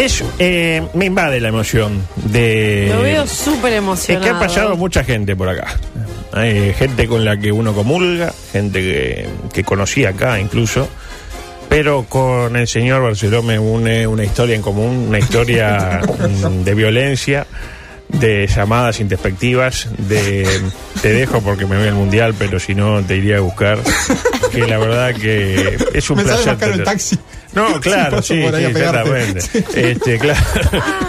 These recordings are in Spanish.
Es, eh, me invade la emoción de... Lo veo súper Es emocionado. que ha pasado mucha gente por acá. Hay gente con la que uno comulga, gente que, que conocí acá incluso. Pero con el señor Barceló me une una historia en común, una historia de violencia, de llamadas introspectivas, de te dejo porque me voy al mundial, pero si no te iría a buscar. Que la verdad que es un Me sale placer. más caro el tener- taxi. No, claro, sí, paso por ahí sí, exactamente. Este, claro.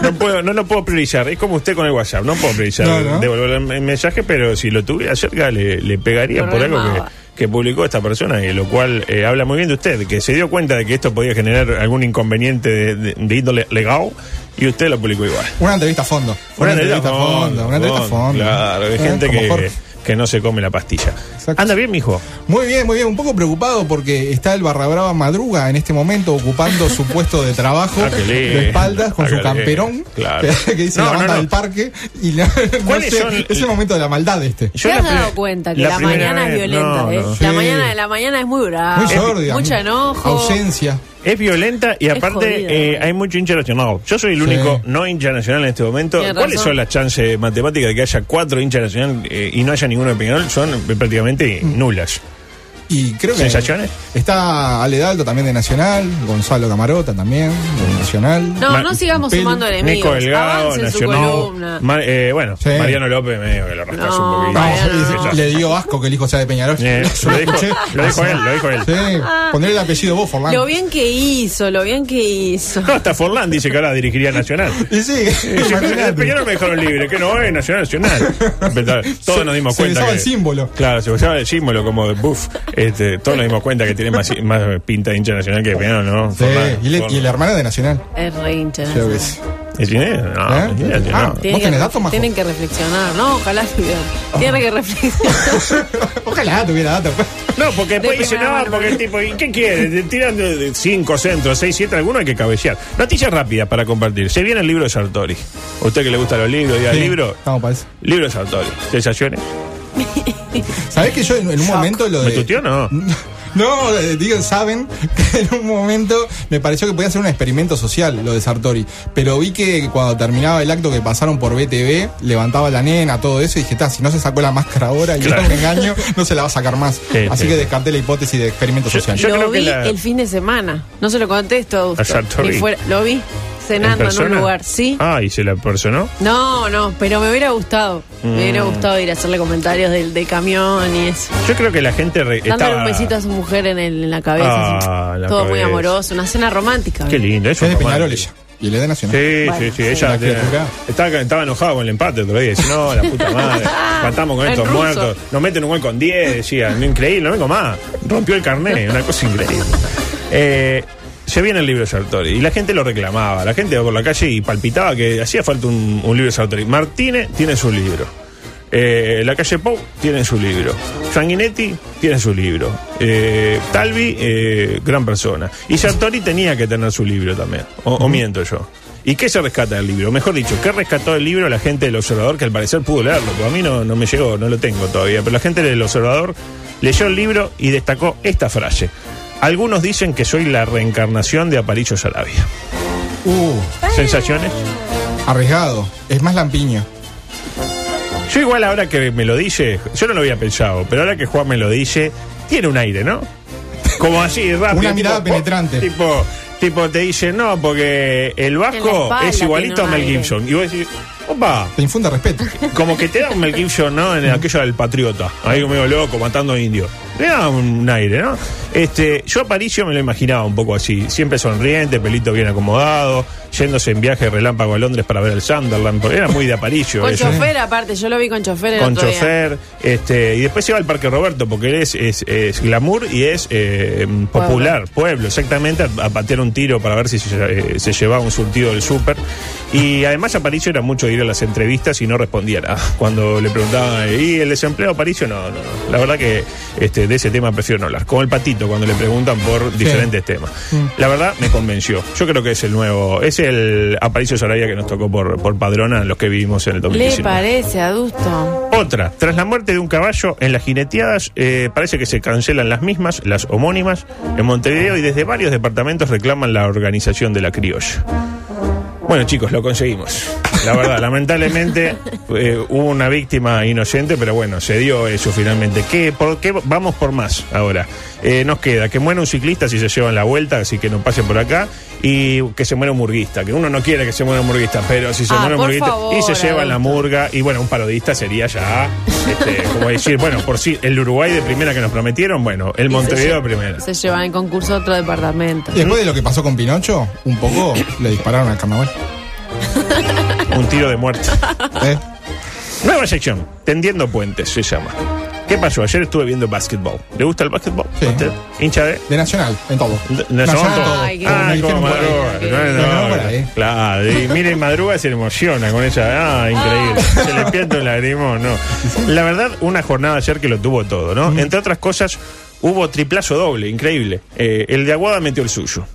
No puedo, no lo puedo priorizar. Es como usted con el WhatsApp. No puedo priorizar No, no. devolver el mensaje, pero si lo tuviera cerca le, le pegaría por algo que, que publicó esta persona, y lo cual eh, habla muy bien de usted, que se dio cuenta de que esto podía generar algún inconveniente de, de- de índole legal y usted lo publicó igual. Una entrevista a fondo. Una entrevista a fondo, Una entrevista a fondo. Claro, hay ¿Eh? gente Como que, Jorge. Que no se come la pastilla. Exacto. Anda bien, mijo. Muy bien, muy bien. Un poco preocupado porque está el Barra Brava Madruga en este momento ocupando su puesto de trabajo Ah, de espaldas con Ah, su camperón. Claro. que, que dice No, la banda no. del parque. Y la- no ¿Cuáles sé, son- es el momento de la maldad este. Yo ¿Te has dado cuenta que la mañana es violenta? no, eh? La mañana la mañana es muy brava. Muy sordia. Mucho enojo. Ausencia. Es violenta y aparte jodida, eh, hay mucho hincha nacional. Yo soy el Sí. único no hincha nacional en este momento. ¿Cuáles son las chances matemáticas de que haya cuatro hinchas nacional eh, y no haya ninguno de Peñarol? Son prácticamente nulas. Y creo que ¿Sensaciones? está Ale Dalto también de Nacional, Gonzalo Camarota también de Nacional. No, Ma- no sigamos Pelu- sumando enemigos. Nico Delgado, Nacional. Ma- eh, bueno, Sí. Mariano López medio que lo rascas No, un poquito. No, no. le dio asco que el hijo sea de Peñarol. Eh, lo, lo dijo, escuché. lo dijo él, lo dijo él. Sí, poner el apellido vos, Forlán. Lo bien que hizo, lo bien que hizo. No, hasta Forlán dice que ahora dirigiría Nacional. Y sí, Dice, El imagínate. Peñarol me dejaron libre, que no es Nacional, Nacional. Todos nos dimos Se cuenta. besaba que- el símbolo. Claro, se usaba el símbolo como de buff. Este, todos nos dimos cuenta que tiene más, más pinta de hincha nacional que Peñarol, ¿no? Sí, y, le- Forlán. y el hermano de Nacional. Es re hincha. Ya ves. ¿Es dinero? No, ¿Eh? es dinero, Ah. no. Tienen ¿Vos que, tenés datos, Majo? tienen que reflexionar, ¿no? Ojalá tuvieran. Tienen que reflexionar. Ojalá tuviera datos. No, porque después De dice, no, porque el tipo, ¿y qué quiere? Tiran de, de cinco centros, seis, siete, alguno hay que cabecear. Noticias rápidas para compartir. Se viene el libro de Sartori. ¿A usted que le gusta los libros, diga Sí, libro? Estamos para eso. Libro de Sartori. ¿Sensaciones? ¿Sabés que yo en, en un momento lo de. ¿Me tuteó o no? No, eh, digan, saben que en un momento me pareció que podía ser un experimento social lo de Sartori. Pero vi que cuando terminaba el acto que pasaron por BTV, levantaba la nena, todo eso, y dije, "Ta, si no se sacó la máscara ahora y Claro. era un engaño, no se la va a sacar más. Sí, Así sí. que descarté la hipótesis de experimento Yo- social. yo- lo creo que vi la- el fin de semana. No se lo contesto a A usted. Sartori. Fuera- Lo vi cenando en, un persona? lugar. Sí. Ah, ¿y se la personó? No, no, pero me hubiera gustado. Me hubiera Mm. gustado ir a hacerle comentarios del, del camión y eso. Yo creo que la gente re- Dándole estaba... un besito a su mujer en, el- en la cabeza. Ah, así. la Todo muy amoroso. Una cena romántica. Qué lindo, eso. es de. Peñarol ella. Y el de Nacional. Sí, Bueno, sí, sí, sí. ella estaba, estaba enojada con el empate otro día. Dice, no, la puta madre, cantamos con En estos muertos, nos meten un gol con 10, decía, increíble, no vengo más. Rompió el carnet, una cosa increíble. Eh, se viene el libro de Sartori y la gente lo reclamaba. La gente iba por la calle y palpitaba que hacía falta un, un libro de Sartori. Martínez tiene su libro. Eh, la calle Pou tiene su libro. Sanguinetti tiene su libro. Eh, Talvi, eh, gran persona. Y Sartori tenía que tener su libro también. O, o miento yo. ¿Y qué se rescata del libro? Mejor dicho, ¿qué rescató del libro la gente del observador que al parecer pudo leerlo? Porque a mí no, no me llegó, no lo tengo todavía. Pero la gente del observador leyó el libro y destacó esta frase. Algunos dicen que soy la reencarnación de Aparicio Sarabia. Uh, ¿Sensaciones? arriesgado. Es más lampiño. Yo igual ahora que me lo dice, yo no lo había pensado, pero ahora que Juan me lo dice, tiene un aire, ¿no? Como así, rápido. Una mirada tipo, penetrante. Tipo, tipo te dice, no, porque el vasco es igualito a Mel aire. Gibson. Y vos decís, opa, Te infunde respeto. como que te da un Mel Gibson, ¿no? En aquello del patriota. Ahí medio loco, matando indios. Le da un aire, ¿no? Este, yo a Aparicio me lo imaginaba un poco así. Siempre sonriente, pelito bien acomodado, yéndose en viaje relámpago a Londres para ver el Sunderland. porque Era muy de Aparicio. Con eso. chofer, aparte, yo lo vi con chofer el con otro día. chofer, este, y después se va al Parque Roberto, porque él es, es, es glamour y es eh, popular, pueblo, exactamente, a, a patear un tiro para ver si se, eh, se llevaba un surtido del súper. Y además Aparicio era mucho de ir a las entrevistas y no respondía nada. Cuando le preguntaban, ¿y el desempleo Aparicio? No, no, no. La verdad que este, de ese tema prefiero no hablar. Como el patito cuando le preguntan por diferentes temas. La verdad me convenció. Yo creo que es el nuevo, es el Aparicio Sarabia que nos tocó por, por padrona los que vivimos en el Le 2019. parece, adusto. Otra, tras la muerte de un caballo en las jineteadas, eh, parece que se cancelan las mismas, las homónimas, en Montevideo y desde varios departamentos reclaman la organización de la criolla. Bueno chicos, lo conseguimos. La verdad, lamentablemente eh, hubo una víctima inocente, pero bueno, se dio eso finalmente. ¿Qué, ¿Por qué vamos por más ahora? Eh, nos queda que muera un ciclista si se llevan la vuelta, así que no pase por acá, y que se muera un murguista, que uno no quiere que se muera un murguista, pero si se Ah, muere un murguista favor, y se lleva la murga, y bueno, un parodista sería ya, este, como decir, bueno, por si el Uruguay de primera que nos prometieron, bueno, el Montevideo de primera. Se llevan en concurso a otro departamento. Y después de lo que pasó con Pinocho, un poco le dispararon al carnaval. Un tiro de muerte. ¿Eh? Nueva sección, Tendiendo Puentes se llama. ¿Qué pasó? Ayer estuve viendo básquetbol. ¿Le gusta el básquetbol? Sí. ¿A usted? ¿Hincha de? De Nacional, en todo. De- Nacional todo. Ay, qué Ah, como ahí. madruga. que- No, no, ahí. Claro, y mire, madruga se emociona con esa. Ah, increíble. Se le pierde un lagrimón, no. La verdad, una jornada ayer que lo tuvo todo, ¿no? Entre otras cosas, hubo triplazo doble, increíble. Eh, el de Aguada metió el suyo.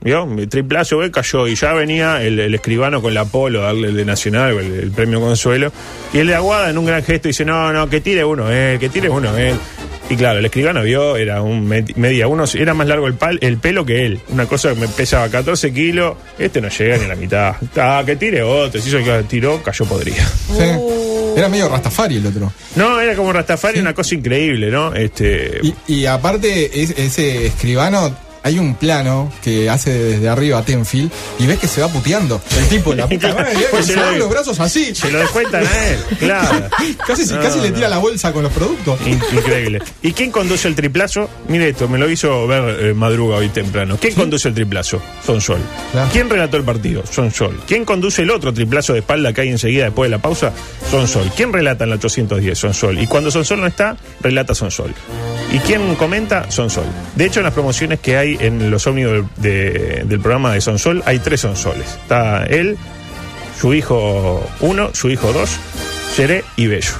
¿Vio? Eh, cayó y ya venía el, el escribano con la polo, darle el de Nacional, el, el premio Consuelo. Y el de Aguada en un gran gesto dice, no, no, que tire uno él, que tire uno él. Y claro, el escribano vio, era un med- media uno, era más largo el, pal, el pelo que él. Una cosa que me pesaba 14 kilos, este no llega ni a la mitad. Ah, que tire otro, si hizo que tiró, cayó podría. Sí. Era medio Rastafari el otro. No, era como Rastafari, una cosa increíble, ¿no? Este, Y, y aparte, es- ese escribano, hay un plano que hace desde arriba a Tenfield y ves que se va puteando. El tipo, la puta madre, Pues se lo- los brazos así. se lo descuentan a él, claro. Casi, No, casi le tira la bolsa con los productos. In- Increíble. ¿Y quién conduce el triplazo? Mire esto, me lo hizo ver eh, madruga hoy temprano. ¿Quién conduce el triplazo? Son Sol. Claro. ¿Quién relató el partido? Son Sol. ¿Quién conduce el otro triplazo de espalda que hay enseguida después de la pausa? Son Sol. ¿Quién relata en la 810? Son Sol. Y cuando Son Sol no está, relata Son Sol. ¿Y quién comenta? Son Sol. De hecho, en las promociones que hay en los ómnibus del- de- del programa de Son Sol, hay tres Son Soles. Está él, su hijo uno, su hijo dos, Seré y Bello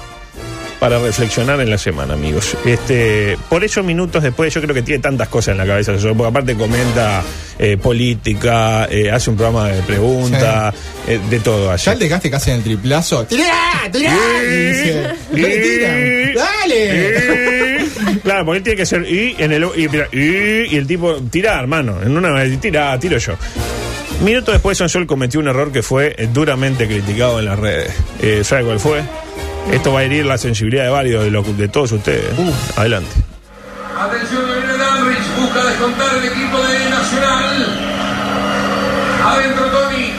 para reflexionar en la semana, amigos. Este, por eso minutos después yo creo que tiene tantas cosas en la cabeza, porque aparte comenta eh, política, eh, hace un programa de preguntas, eh, de todo Ya allá. el desgaste que hace en el triplazo. ¡Tirá! ¡Tirá! Dice, "¿No le tiran? ¡Dale! Claro, porque él tiene que ser y en el y, mira, y, y el tipo tira, hermano, en una tira, tiro yo. Minutos después Sonsol cometió un error que fue duramente criticado en las redes. ¿Sabe cuál fue? Esto va a herir la sensibilidad de varios de, los- de todos ustedes. Adelante. Atención, Gabriel Danrich busca descontar el equipo de Nacional. Adentro Tony.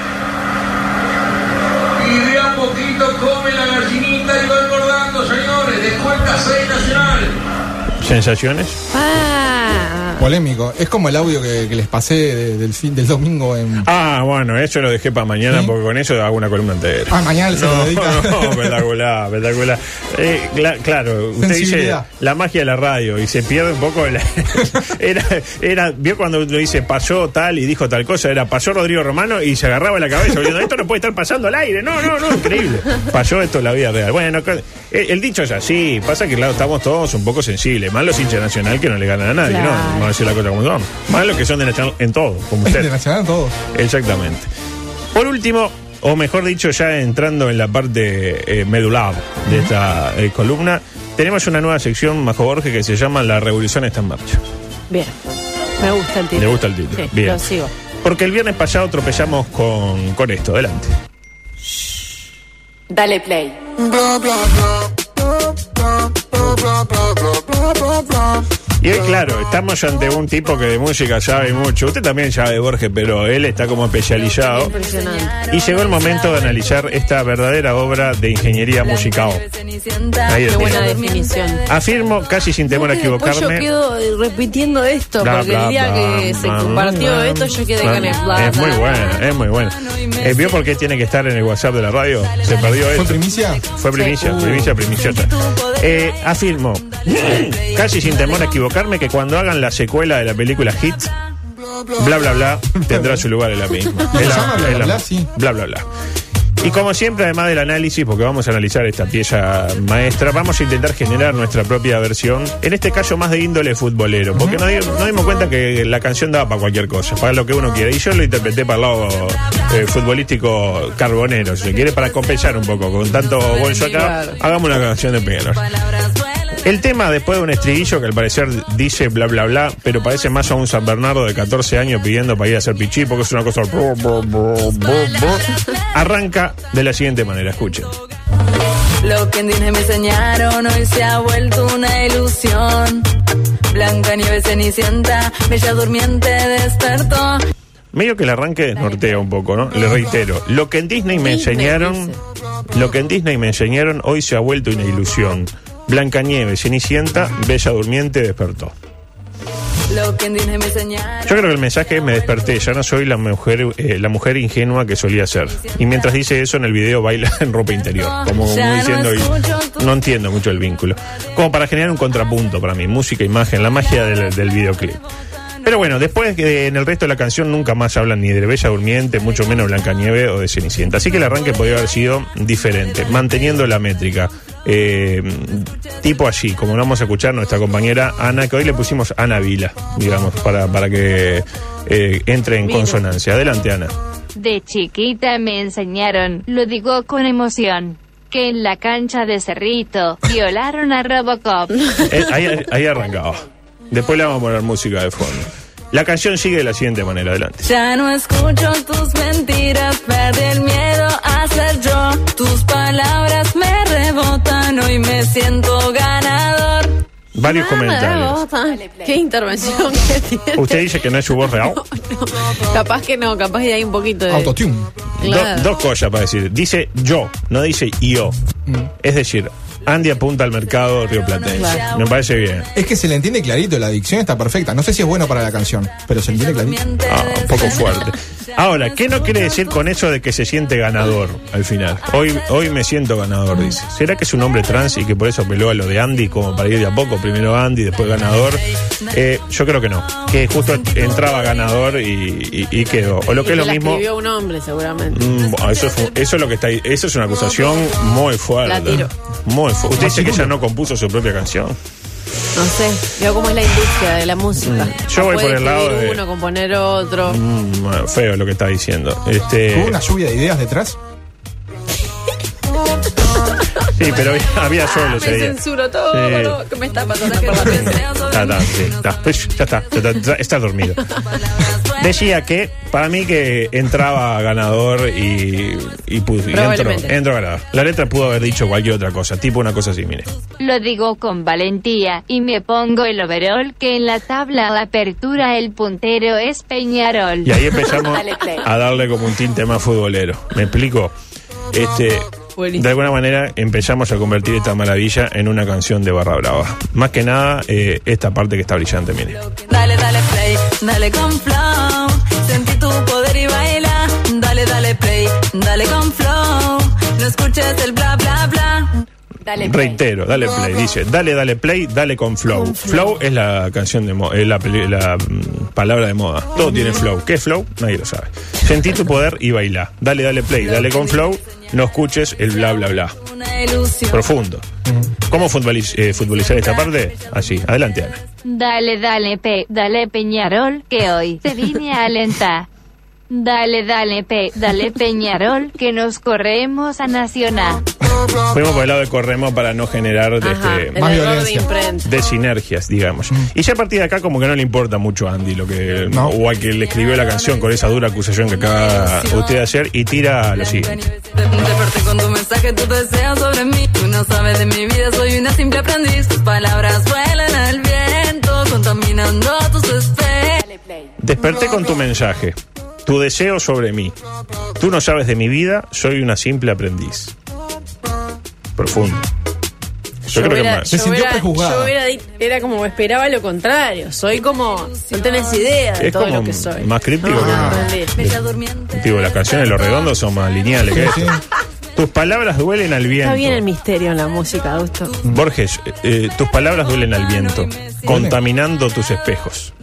Y de a poquito come la gallinita y va engordando, señores. Descuenta 6 Nacional. ¿Sensaciones? Ah, Polémico. Es como el audio que, que les pasé de- del fin del domingo en. Ah, bueno, eso lo dejé para mañana ¿Sí? porque con eso hago una columna entera. Ah, mañana se lo No, dedica. no, espectacular, espectacular. Eh, cla- claro, usted dice Sensibilidad. la magia de la radio y se pierde un poco. la- era, era, vio cuando uno dice pasó tal y dijo tal cosa, era pasó Rodrigo Romano y se agarraba la cabeza diciendo esto no puede estar pasando al aire, no, no, no, increíble. Pasó esto en la vida real. Bueno, el, el dicho es así, pasa que claro, estamos todos un poco sensibles, más los hinchas nacional que no le ganan a nadie, Claro. ¿no? A decir la cosa como son. Más los que son de nacional en todo, como usted. de Nacional todo. Exactamente. Por último, o mejor dicho, ya entrando en la parte eh, medular de esta eh, columna, tenemos una nueva sección, Majo Borges, que se llama La Revolución está en marcha. bien. Me gusta el título. ¿Le gusta el título? Sí, Bien. lo sigo. Porque el viernes pasado tropezamos con, con esto. Adelante. Dale play. Y hoy, claro, estamos ante un tipo que de música sabe mucho. Usted también sabe, Borges, pero él está como especializado. Impresionante. Y llegó el momento de analizar esta verdadera obra de ingeniería musical. Ahí Qué buena definición. Afirmo, casi sin temor a equivocarme. yo quedo eh, repitiendo esto, Bla, porque bla, el día bla, que se compartió bla, esto, yo quedé bla. con el bla, Es muy bla. es muy buena. Eh, ¿Vio por qué tiene que estar en el WhatsApp de la radio? Se perdió ¿Fue esto. primicia? Fue primicia, Sí. primicia, primiciota. Eh, afirmo, casi sin temor a equivocarme, que cuando hagan la secuela de la película Hits, Bla, bla, bla, tendrá su lugar en la misma. ¿Se En la- en la-. Bla, bla, bla. Y como siempre, además del análisis, porque vamos a analizar esta pieza maestra, vamos a intentar generar nuestra propia versión, en este caso más de índole futbolero, porque nos dimos cuenta que la canción daba para cualquier cosa, para lo que uno quiera. Y yo lo interpreté para el lado eh, futbolístico carbonero, si se quiere, para compensar un poco. Con tanto bolso acá, hagamos una canción de Peñarol. El tema, después de un estribillo que al parecer dice bla bla bla, pero parece más a un San Bernardo de 14 años pidiendo para ir a hacer pichí, porque es una cosa. bro, bro, bro, bro, bro. Arranca de la siguiente manera, escuchen. Lo que en Disney me enseñaron hoy se ha vuelto una ilusión. Blanca nieve cenicienta, bella durmiente despertó. Medio que el arranque desnortea un poco, ¿no? Le reitero, lo que en Disney me enseñaron, lo que en Disney me enseñaron hoy se ha vuelto una ilusión. Blancanieves, Cenicienta, Bella Durmiente despertó. Yo creo que el mensaje es me desperté, ya no soy la mujer, eh, la mujer ingenua que solía ser. Y mientras dice eso en el video baila en ropa interior, como no diciendo y no entiendo mucho el vínculo. Como para generar un contrapunto para mí, música, imagen, la magia del, del videoclip. Pero bueno, después que en el resto de la canción nunca más hablan ni de Bella Durmiente, mucho menos Blancanieve o de Cenicienta. Así que el arranque podría haber sido diferente, manteniendo la métrica. Eh, tipo allí, como lo vamos a escuchar nuestra compañera Ana, que hoy le pusimos Ana Vila, digamos, para, para que eh, entre en consonancia. Adelante, Ana. De chiquita me enseñaron, lo digo con emoción, que en la cancha de Cerrito violaron a Robocop. Eh, ahí, ahí arrancaba. Después le vamos a poner música de fondo. La canción sigue de la siguiente manera, adelante. Ya no escucho tus mentiras, perdí el miedo a ser yo. Tus palabras hoy me siento ganador. Varios Ah, comentarios. bravo, Qué intervención que tiene. ¿Usted dice que no es su voz real? Capaz que no, capaz que hay un poquito de. Autotune. Do- dos cosas para decir. Dice yo, no dice yo. Es decir, Andy apunta al mercado rioplatense. Claro. Me parece bien. Es que se le entiende clarito, la dicción está perfecta. No sé si es bueno para la canción, pero se entiende clarito. Ah, un poco fuerte. Ahora, ¿qué no quiere decir con eso de que se siente ganador al final? Hoy, hoy me siento ganador, dice. ¿Será que es un hombre trans y que por eso apeló a lo de Andy como para ir de a poco? Primero Andy, después ganador. Eh, yo creo que no. Que justo entraba ganador y, y- y quedó. O lo que es lo la mismo. escribió un hombre, seguramente. Mm, eso, fue- eso es lo que está ahí. Eso es una acusación muy fuerte. La tiro. Muy fuerte. Usted dice que ella no compuso su propia canción. No sé, veo cómo es la industria de la música. Yo voy por el lado de- uno, componer otro. Mm, bueno, feo lo que está diciendo. Este, ¿Hubo una lluvia de ideas detrás? Sí, pero había- había solo ese Me día. censuro todo, Sí. ¿no? ¿Qué me está pasando mente? Está, está, sí, está. Pues, ya está, ya está, ya está dormido. Decía que para mí que entraba ganador y, y, pu- y entró, Probablemente. entró ganador. La letra pudo haber dicho cualquier otra cosa, tipo una cosa así, mire. Lo digo con valentía y me pongo el overol que en la tabla de apertura el puntero es Peñarol. Y ahí empezamos Dale play. a darle como un tinte más futbolero. ¿Me explico? Este, Buenísimo. de alguna manera empezamos a convertir esta maravilla en una canción de barra brava. Más que nada, eh, esta parte que está brillante, mire. Dale, dale play, dale con flow. Sentí tu poder y baila. Dale, dale play, dale con flow. No escuches el bla, bla, bla. Dale, play. Reitero, dale play. Dice, dale, dale play, dale con flow. flow. es la canción de es la, la, mm, palabra de moda. Todo tiene flow. ¿Qué es flow? Nadie lo sabe. Sentí tu poder y baila. Dale, dale play, dale con flow. No escuches el bla, bla, bla. Profundo. ¿Cómo futboliz- eh, futbolizar esta parte? Así. Adelante, Ana. Dale, dale, pe, dale Peñarol, que hoy te vine a alentar. Dale, dale, pe, dale Peñarol, que nos corremos a Nacional. Fuimos por el lado de corremos para no generar Ajá, este, el Más de violencia. de sinergias, digamos. Y ya a partir de acá como que no le importa mucho a Andy lo que No. o al que le escribió la canción con esa dura acusación que acaba usted de hacer y tira lo siguiente. Desperté con tu mensaje, tu deseo sobre mí. Tú no sabes de mi vida, soy una simple aprendiz. Tus palabras vuelan al viento, contaminando tus especies. Desperté con tu mensaje, tu deseo sobre mí. Tú no sabes de mi vida, soy una simple aprendiz. Profundo. Yo, creo hubiera- que más. Se sintió hubiera- prejuzgada. yo hubiera era como esperaba lo contrario. Soy como. No tenés idea de Es todo como lo que soy. más críptico No, que- no. Bella durmiente. Digo, las canciones Los Redondos son más lineales que sí. Tus palabras duelen al viento. Está bien el misterio en la música, Augusto. Borges, eh, tus palabras duelen al viento, contaminando tus espejos.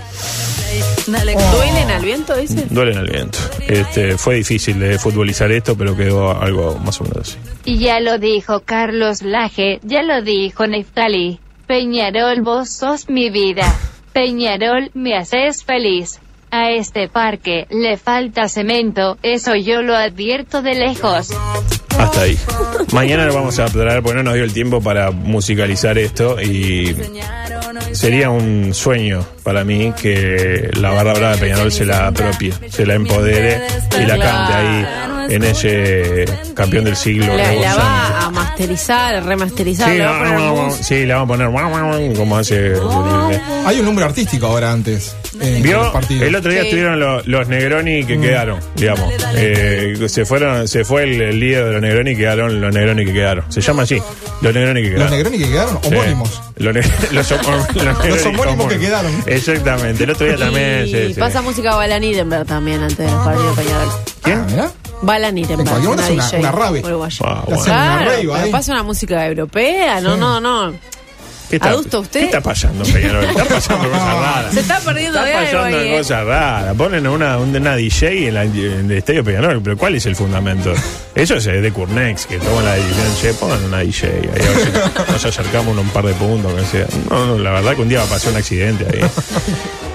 Dale, ¿Duelen al viento, dice? Duelen al viento. Este, fue difícil de futbolizar esto, pero quedó algo más o menos así. Y ya lo dijo Carlos Laje, ya lo dijo Neftali. Peñarol, vos sos mi vida. Peñarol, me haces feliz. A este parque le falta cemento, eso yo lo advierto de lejos. Hasta ahí. Mañana lo vamos a traer porque no nos dio el tiempo para musicalizar esto y sería un sueño para mí que la barra brava de Peñarol se la apropie, se la empodere y la cante ahí en ese campeón del siglo. La, la va a masterizar, a remasterizar. Sí, le va a poner sí, a como hace. Hay un nombre artístico ahora antes. En Vio, los el otro día Sí. estuvieron los, los Negroni que quedaron, digamos. Eh, se fueron, se fue el, el líder de los Negroni y quedaron los Negroni que quedaron. Se llama así, los Negroni que Los quedaron. Negroni que quedaron, Sí. homónimos. Los, ne- los, los Negroni homónimos que quedaron. Exactamente, el otro día también. Y sí, sí. pasa música Balan Irenberg también antes del partido de Peñarol. ¿Quién? Ah, mirá. Balan Irenberg. En cualquier momento una es una- DJ una rave. Ah, bueno. hacen una Claro, rave pero ahí. pasa una música europea, no, Sí. no, no. ¿Qué está, ¿Adusto usted? ¿Qué está pasando, Peñarol? Está pasando cosas raras. Se está perdiendo Está de algo pasando ahí, ¿eh? cosas raras. Ponen una, una DJ en, la- en el estadio Peñarol, pero ¿cuál es el fundamento? Eso es de Curnex, que toman la decisión, che, pongan una DJ ahí, a ver si nos acercamos un par de puntos, que sea. No, no, la verdad que un día va a pasar un accidente ahí.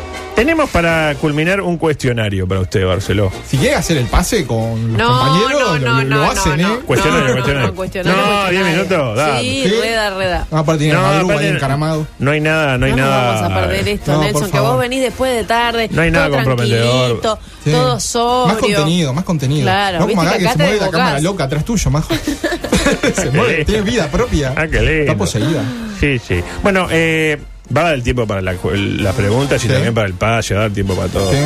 Tenemos para culminar un cuestionario para usted, Barceló. Si quiere hacer el pase con los No, compañeros, no, lo, no, lo no, hacen, no, ¿eh? Cuestionario, no, cuestionario. No, cuestionario, No, cuestionario. 10 minutos, dale. Sí, ¿Sí? rueda, rueda. Ah, aparte tiene No, Madruga ahí encaramado. No hay nada, no hay no nada. vamos a perder esto, No, Nelson, que vos venís después de tarde. No hay nada todo comprometedor. Sí. Todo sobrio. Más contenido, más contenido. Claro, no como acá que se mueve la cámara loca atrás tuyo, majo. se mueve, tiene vida propia. Ah, qué lindo. Está poseída. Sí, sí. Bueno, eh, va a dar el tiempo para la- las preguntas y Sí. también para el pase, va a dar tiempo para todo. Sí.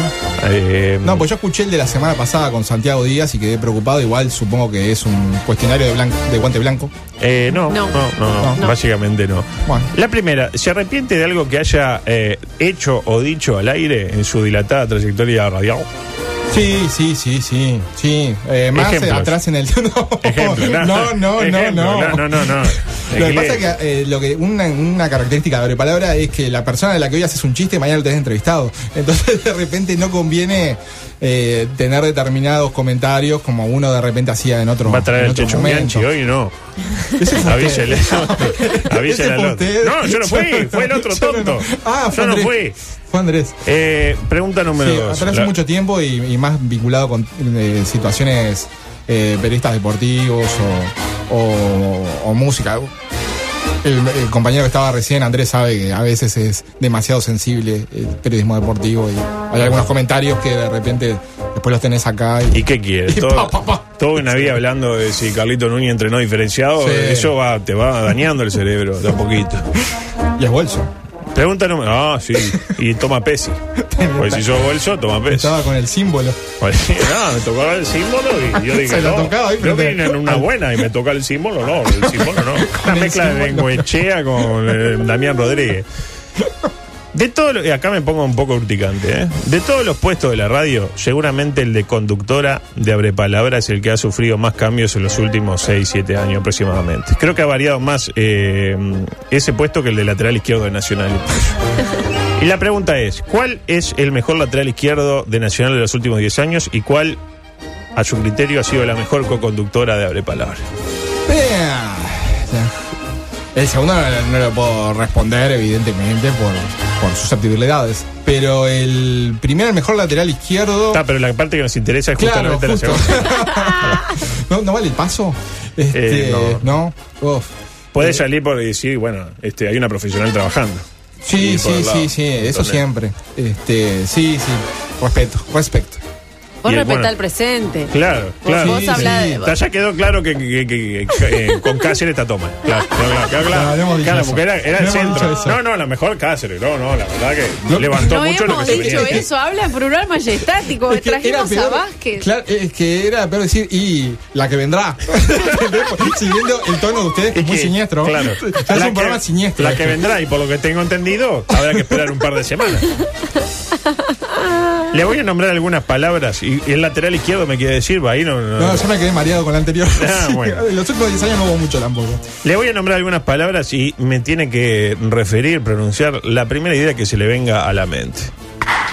Eh, No, pues yo escuché el de la semana pasada con Santiago Díaz y quedé preocupado. Igual supongo que es un cuestionario de, blanco, de guante blanco. eh, no, no, No. no, no, No. básicamente no. Bueno. La primera, ¿se arrepiente de algo que haya eh, hecho o dicho al aire en su dilatada trayectoria radial? Sí, sí, sí, sí. sí. Eh, más Ejemplos. atrás en el. No, Ejemplo, no, no, no. Ejemplo, no. no, no, no. Lo que pasa es que, eh, lo que una, una característica de Abre Palabra es que la persona de la que hoy haces un chiste mañana lo tenés entrevistado. Entonces de repente no conviene eh, tener determinados comentarios como uno de repente hacía en otro Va a traer el Checho. Bianchi hoy, no. Avísele. Avísele al otro. No, yo no fui, fue el otro tonto. Ah, fue Yo no Andrés. fui. Fue Andrés. Eh, pregunta número Sí, dos. atrás La- mucho tiempo y, y más vinculado con eh, situaciones eh, periodistas deportivos o, o- o música. El, el compañero que estaba recién, Andrés, sabe que a veces es demasiado sensible el periodismo deportivo y hay algunos comentarios que de repente después los tenés acá y, ¿Y qué quieres? Y Todo, pa, pa, pa. toda una vida hablando de si Carlito Núñez entrenó diferenciado, Sí. eso va, te va dañando el cerebro de a poquito. y es bolso. Pregunta número. Ah, sí. Y toma Pesi. Pues si sos bolso, toma Pesi. Estaba con el símbolo. Pues, no, me tocaba el símbolo y yo dije, Se lo no, tocaba ahí, yo vine en una buena y me toca el símbolo, no, el símbolo no. Una mezcla de símbolo. Bengoechea con eh, Damián Rodríguez. De todo lo- y acá me pongo un poco urticante, ¿eh? De todos los puestos de la radio, seguramente el de conductora de Abre Palabra es el que ha sufrido más cambios en los últimos 6, 7 años aproximadamente. Creo que ha variado más eh, ese puesto que el de lateral izquierdo de Nacional. Y la pregunta es, ¿cuál es el mejor lateral izquierdo de Nacional de los últimos 10 años y cuál, a su criterio, ha sido la mejor co-conductora de Abre Palabra? El segundo no, no lo puedo responder, evidentemente, por, por susceptibilidades. Pero el primero, el mejor lateral izquierdo. Ah, pero la parte que nos interesa es Claro, justamente justo. la segunda. ¿No, ¿No vale el paso? Este, Eh, no. Uf. Puede salir por decir, bueno, este, hay una profesional trabajando. Sí, sí, sí, sí, eso siempre. Este, sí, sí. Respeto, respeto. Vos Y el- respetá bueno, el presente. Claro, claro. vos Sí, hablá sí. de. Ya quedó claro que, que- que- que- eh, con Cáceres está toma. Claro, claro, claro, claro, porque era, era el centro. No, no, la mejor Cáceres. No, no, la verdad que No- levantó No mucho lo hemos que se dicho venía. eso, habla en plural majestático. Es que era Trajimos a peor- Vázquez. Claro, es que era peor decir, y la que vendrá. Siguiendo el tono de ustedes, que es muy que, siniestro. Claro. Ya es La un programa que- siniestro. La que vendrá, y por lo que tengo entendido, habrá que esperar un par de semanas. Le voy a nombrar algunas palabras y, y el lateral izquierdo me quiere decir, va ahí no, no- No, yo me quedé mareado con la anterior. Ah, bueno. En los últimos 10 años no hubo mucho tampoco. Le voy a nombrar algunas palabras y me tiene que referir, pronunciar la primera idea que se le venga a la mente.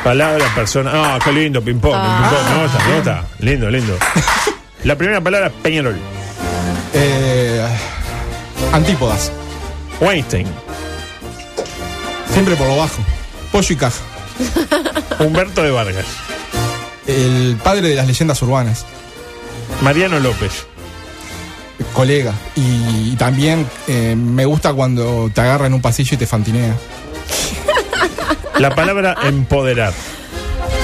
Palabra, persona. Ah, qué lindo, ping-pong. Me gusta, me gusta. Lindo, lindo. La primera palabra, Peñarol. Eh, antípodas. Weinstein. Siempre por lo bajo. Pollo y caja. Humberto de Vargas. El padre de las leyendas urbanas. Mariano López. Colega. Y, y también eh, me gusta cuando te agarra en un pasillo y te fantinea. La palabra empoderar.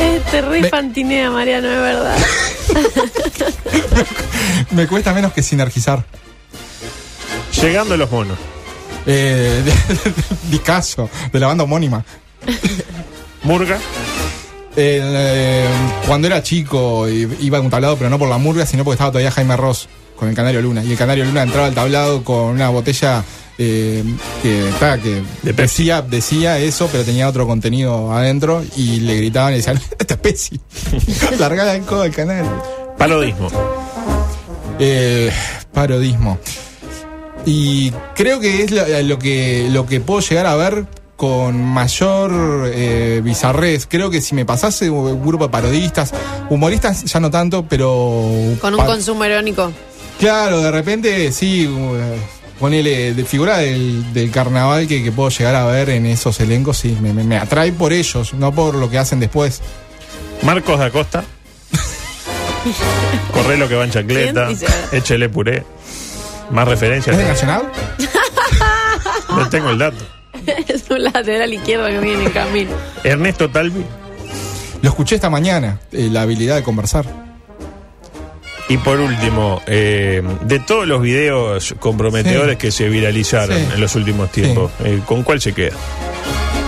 Eh, te re Me- fantinea, Mariano, es verdad. Me cuesta menos que sinergizar. Llegando a los monos. Eh, Discaso, de la banda homónima. Murga. Eh, cuando era chico iba a un tablado, pero no por la murga, sino porque estaba todavía Jaime Ross con el Canario Luna. Y el Canario Luna entraba al tablado con una botella eh, que, ta, que De decía, decía eso, pero tenía otro contenido adentro. Y le gritaban y decían: Esta es Pepsi. Largada el codo del Canario. Parodismo. Eh, parodismo. Y creo que es lo, lo que lo que puedo llegar a ver con mayor eh, bizarrez. Creo que si me pasase un grupo de parodistas, humoristas ya no tanto, pero... Con un consumo irónico. Claro, de repente sí, eh, ponele de figura del, del carnaval que, que puedo llegar a ver en esos elencos, sí, me, me- me atrae por ellos, no por lo que hacen después. Marcos da Costa. Corre lo que va en chacleta. ¿Quién dice? Échele puré. Más referencias. ¿Es de Nacional? No tengo el dato. es un lateral izquierdo que viene en camino. Ernesto Talvi. Lo escuché esta mañana, eh, la habilidad de conversar. Y por último, eh, de todos los videos comprometedores Sí. que se viralizaron Sí. en los últimos tiempos, eh, ¿con cuál se queda?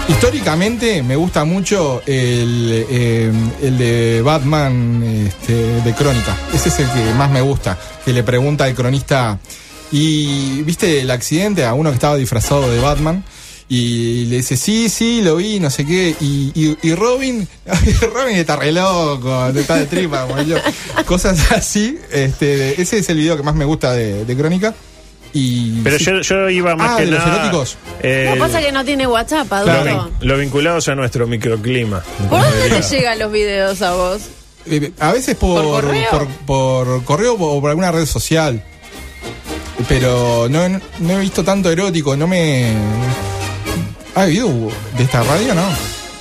Históricamente me gusta mucho el, eh, el de Batman este, de Crónica. Ese es el que más me gusta. Que le pregunta al cronista, ¿y viste el accidente a uno que estaba disfrazado de Batman? Y le dice, sí, sí, lo vi, no sé qué. Y, y, y Robin, Robin está re loco, está de tripa, como yo. Cosas así. Este, ese es el video que más me gusta de, de Crónica. Y Pero sí. yo, yo iba más Ah, que de los eróticos. eh, Lo que pasa es que no tiene WhatsApp, lo, vin- lo vinculados a nuestro microclima. ¿Por dónde te llegan los videos a vos? Eh, a veces por, ¿Por correo? por, por correo o por alguna red social. Pero no, no he visto tanto erótico, no me. ¿Ha habido de esta radio? No.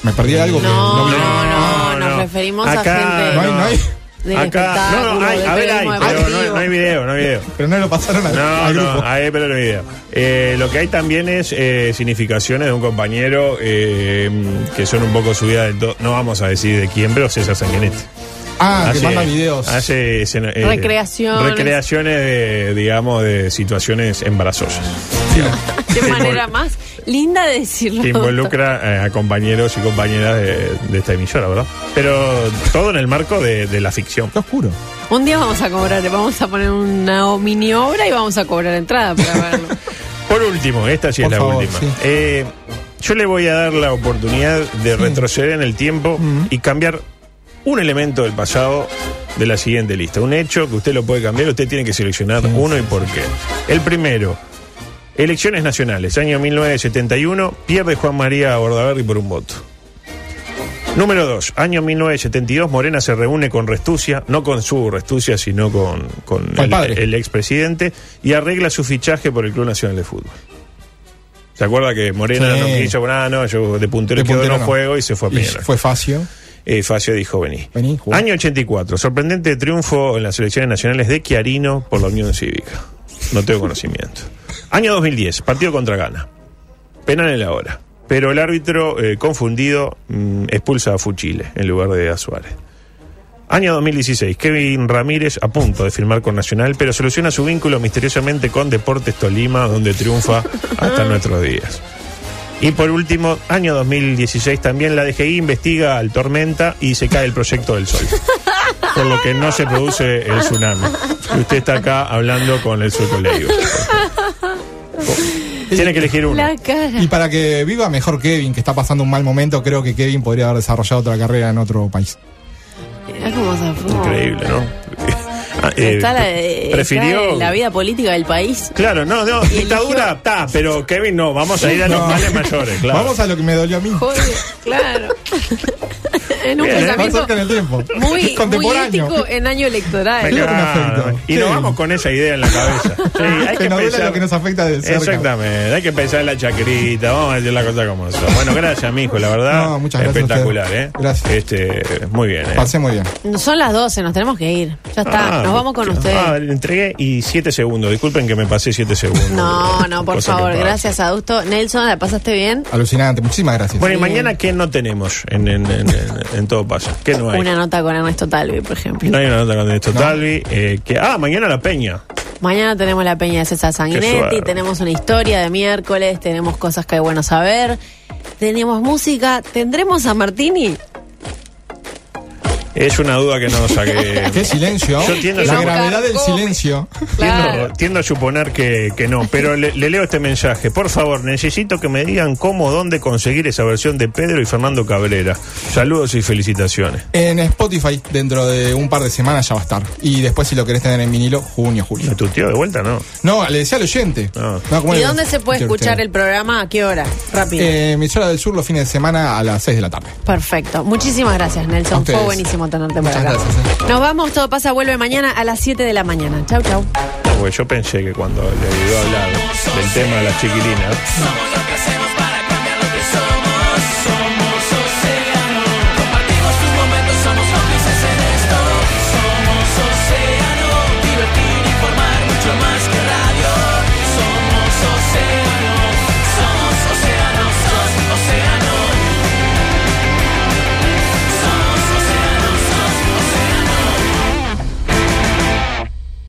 Me perdí de algo que No, no no, No, nos no. referimos Acá a gente No hay, no hay. del Acá, no, no, hay, a ver, hay, pero no, no hay video, no hay video. Pero no lo pasaron al, No, al no, grupo. hay, pero no hay video. Eh, lo que hay también es eh, significaciones de un compañero eh, que son un poco subidas del todo. No vamos a decir de quién, pero César Sanguinetti. Ah, que manda videos. Hace escena- eh, Recreaciones. Recreaciones de, digamos, de situaciones embarazosas. Qué Que manera más linda de decirlo. Que involucra eh, a compañeros y compañeras de, de esta emisora, ¿verdad? Pero todo en el marco de, de la ficción. Qué oscuro. Un día vamos a cobrar, vamos a poner una mini obra y vamos a cobrar entrada para verlo. Por último, esta sí Por es la última. sí. Eh, yo le voy a dar la oportunidad de retroceder en el tiempo y cambiar un elemento del pasado de la siguiente lista. Un hecho que usted lo puede cambiar, usted tiene que seleccionar uno y por qué. El primero, elecciones nacionales, año 1971, pierde Juan María Bordaberry por un voto. Número 2, año 1972, Morena se reúne con Restucia, no con su Restucia, sino con, el el, el expresidente, y arregla su fichaje por el Club Nacional de Fútbol. ¿Se acuerda que Morena Sí. no quiso? Bueno, ah, no, yo de puntero De puntero no no. juego y se fue a Peñarol. fue Facio. Eh, Facio dijo, vení. Vení. Año 84, sorprendente triunfo en las elecciones nacionales de Chiarino por la Unión Cívica. No tengo conocimiento. Año 2010, partido contra Ghana. Penal en la hora. Pero el árbitro, eh, confundido, mm, expulsa a Fuchile en lugar de a Suárez. Año 2016, Kevin Ramírez a punto de firmar con Nacional, pero soluciona su vínculo misteriosamente con Deportes Tolima, donde triunfa hasta nuestros días. Y por último, año 2016 también la DGI investiga al Tormenta y se cae el proyecto del Sol. Por lo que no se produce el tsunami. Y usted está acá hablando con el sueco Leiva. Tiene que elegir uno. La cara. Y para que viva mejor Kevin, que está pasando un mal momento, creo que Kevin podría haber desarrollado otra carrera en otro país. Cómo. Increíble, ¿no? Ah, eh, Está la, pre- prefirió. está la vida política del país. Claro, no, no, dictadura está, pero Kevin no, vamos a ir a los No. males mayores, claro. Vamos a lo que me dolió a mí. Joder, claro. en un Bien, ¿eh? Pensamiento cerca en el tiempo. muy, muy Contemporáneo. ético en año electoral. Claro. que y Sí. nos vamos con esa idea en la cabeza. Sí, hay Que nos duela lo que nos afecta de cerca. Exactamente, hay que pensar en la chacrita, vamos a decir la cosa como eso. Bueno, gracias, mijo, la verdad. No, muchas gracias Espectacular. ¿eh? Gracias. Este, muy bien, ¿eh? Pasé muy bien. Son las 12, nos tenemos que ir. Ya está, Ah, nos vamos con ustedes. Ah, le entregué y siete segundos. Disculpen que me pasé siete segundos. No, no, por Cosa que favor, gracias, Adusto. Nelson, ¿la pasaste bien? Alucinante. Muchísimas gracias. Bueno, y Sí. mañana, ¿qué no tenemos en, en, en, en- todo pasa? ¿Qué no hay? Una nota con Ernesto Talvi, por ejemplo. No hay una nota con esto, Talvi. eh, que, ah, mañana la peña. Mañana tenemos la peña de César Sanguinetti, tenemos una historia de miércoles, tenemos cosas que hay bueno saber, tenemos música, tendremos a Martini. Es una duda que no saqué. Qué silencio. Yo tiendo- La gravedad del silencio. Claro. Tiendo, tiendo a suponer que, que no, pero le, le leo este mensaje. Por favor, necesito que me digan cómo, dónde conseguir esa versión de Pedro y Fernando Cabrera. Saludos y felicitaciones. En Spotify, dentro de un par de semanas ya va a estar. Y después, si lo querés tener en vinilo, junio, julio. ¿Me tuteó de vuelta? No. No, le decía al oyente. Ah. No, ¿cómo ¿Y le- dónde se puede escuchar usted? el programa? ¿A qué hora? Rápido. Eh, emisora del Sur los fines de semana a las 6 de la tarde. Perfecto. Muchísimas gracias, Nelson. Fue ustedes. Tenerte por Muchas acá. gracias, eh. Nos vamos, todo pasa, vuelve mañana a las 7 de la mañana. Chau, chau. Porque yo pensé que cuando le ayudó a hablar del tema de las chiquilinas,